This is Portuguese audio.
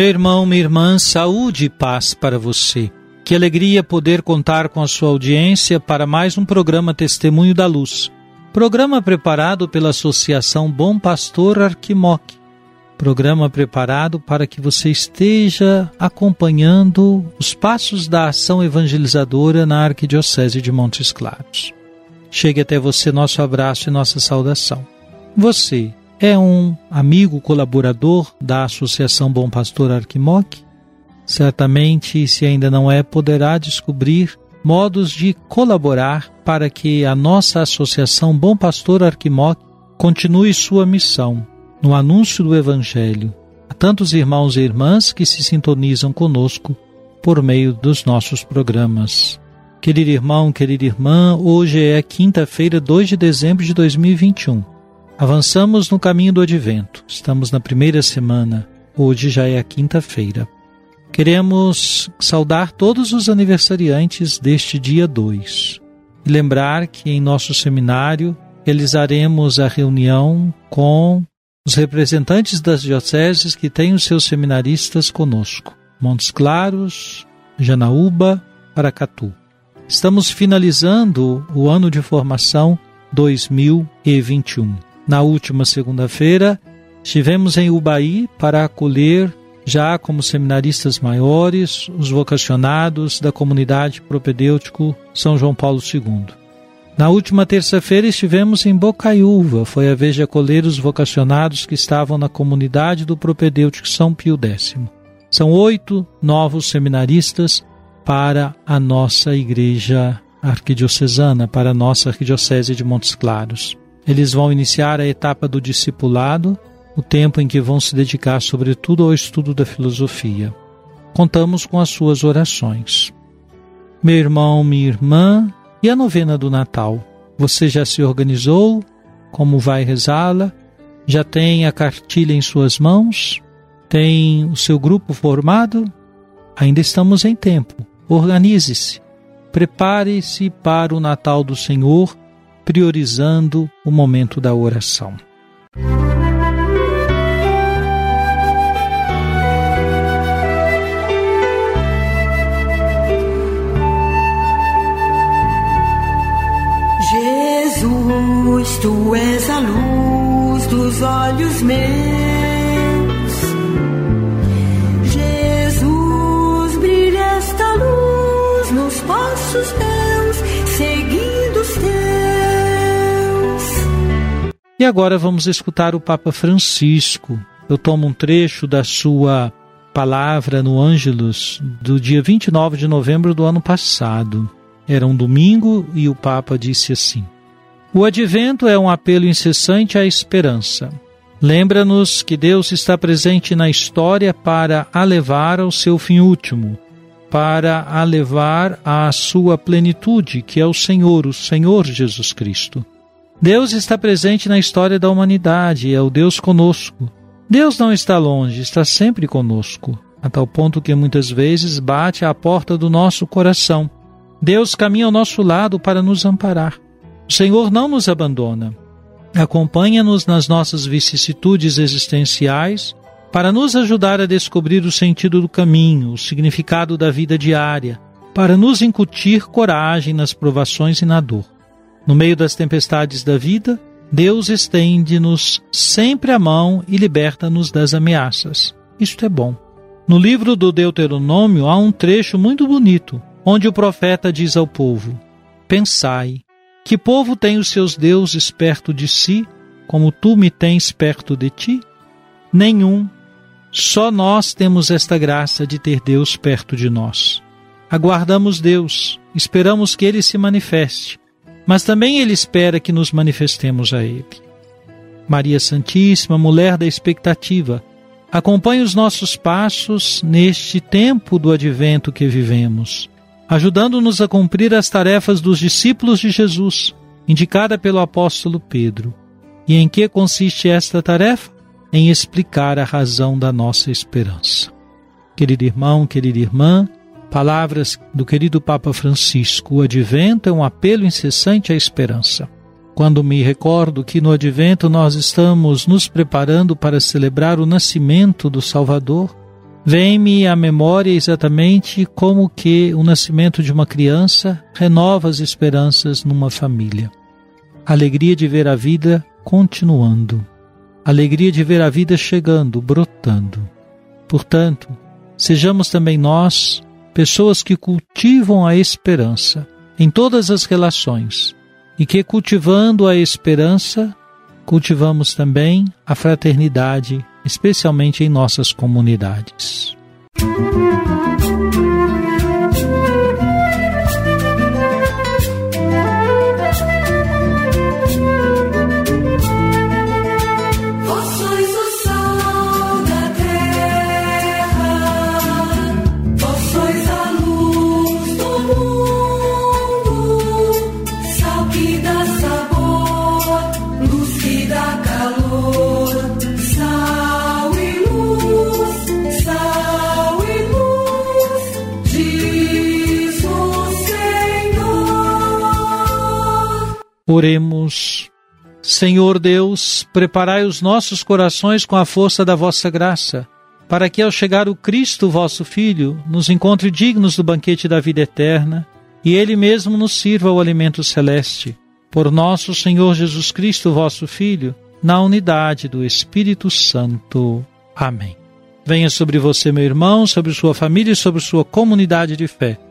Meu irmão, minha irmã, saúde e paz para você. Que alegria poder contar com a sua audiência para mais um programa Testemunho da Luz. Programa preparado pela Associação Bom Pastor Arquimoc. Programa preparado para que você esteja acompanhando os passos da ação evangelizadora na Arquidiocese de Montes Claros. Chegue até você nosso abraço e nossa saudação. Você é um amigo colaborador da Associação Bom Pastor Arquimoc? Certamente, se ainda não é, poderá descobrir modos de colaborar para que a nossa Associação Bom Pastor Arquimoc continue sua missão no anúncio do Evangelho a tantos irmãos e irmãs que se sintonizam conosco por meio dos nossos programas. Querido irmão, querida irmã, hoje é quinta-feira, 2 de dezembro de 2021. Avançamos no caminho do advento. Estamos na primeira semana. Hoje já é a quinta-feira. Queremos saudar todos os aniversariantes deste dia 2 e lembrar que em nosso seminário realizaremos a reunião com os representantes das dioceses que têm os seus seminaristas conosco. Montes Claros, Janaúba, Paracatu. Estamos finalizando o ano de formação 2021. Na última segunda-feira, estivemos em Ubaí para acolher, já como seminaristas maiores, os vocacionados da comunidade propedêutico São João Paulo II. Na última terça-feira estivemos em Bocaiúva, foi a vez de acolher os vocacionados que estavam na comunidade do propedêutico São Pio X. São oito novos seminaristas para a nossa igreja arquidiocesana, para a nossa arquidiocese de Montes Claros. Eles vão iniciar a etapa do discipulado, o tempo em que vão se dedicar sobretudo ao estudo da filosofia. Contamos com as suas orações. Meu irmão, minha irmã, e a novena do Natal? Você já se organizou? Como vai rezá-la? Já tem a cartilha em suas mãos? Tem o seu grupo formado? Ainda estamos em tempo. Organize-se. Prepare-se para o Natal do Senhor, priorizando o momento da oração. Jesus, tu és a luz dos olhos meus. Jesus, brilha esta luz nos passos E agora vamos escutar o Papa Francisco. Eu tomo um trecho da sua palavra no Ângelus do dia 29 de novembro do ano passado. Era um domingo e o Papa disse assim: O advento é um apelo incessante à esperança. Lembra-nos que Deus está presente na história para a levar ao seu fim último, para a levar à sua plenitude, que é o Senhor, o Senhor Jesus Cristo. Deus está presente na história da humanidade, é o Deus conosco. Deus não está longe, está sempre conosco, a tal ponto que muitas vezes bate à porta do nosso coração. Deus caminha ao nosso lado para nos amparar. O Senhor não nos abandona. Acompanha-nos nas nossas vicissitudes existenciais para nos ajudar a descobrir o sentido do caminho, o significado da vida diária, para nos incutir coragem nas provações e na dor. No meio das tempestades da vida, Deus estende-nos sempre a mão e liberta-nos das ameaças. Isto é bom. No livro do Deuteronômio há um trecho muito bonito, onde o profeta diz ao povo: Pensai, que povo tem os seus deuses perto de si, como tu me tens perto de ti? Nenhum. Só nós temos esta graça de ter Deus perto de nós. Aguardamos Deus, esperamos que Ele se manifeste, mas também Ele espera que nos manifestemos a Ele. Maria Santíssima, mulher da expectativa, acompanhe os nossos passos neste tempo do advento que vivemos, ajudando-nos a cumprir as tarefas dos discípulos de Jesus, indicada pelo apóstolo Pedro. E em que consiste esta tarefa? Em explicar a razão da nossa esperança. Querido irmão, querida irmã, Palavras do querido Papa Francisco: o advento é um apelo incessante à esperança. Quando me recordo que no advento nós estamos nos preparando para celebrar o nascimento do Salvador, vem-me à memória exatamente como que o nascimento de uma criança renova as esperanças numa família. Alegria de ver a vida continuando. Alegria de ver a vida chegando, brotando. Portanto, sejamos também nós pessoas que cultivam a esperança em todas as relações e que, cultivando a esperança, cultivamos também a fraternidade, especialmente em nossas comunidades. Música Oremos. Senhor Deus, preparai os nossos corações com a força da vossa graça, para que ao chegar o Cristo, vosso Filho, nos encontre dignos do banquete da vida eterna e Ele mesmo nos sirva o alimento celeste. Por nosso Senhor Jesus Cristo, vosso Filho, na unidade do Espírito Santo. Amém. Venha sobre você, meu irmão, sobre sua família e sobre sua comunidade de fé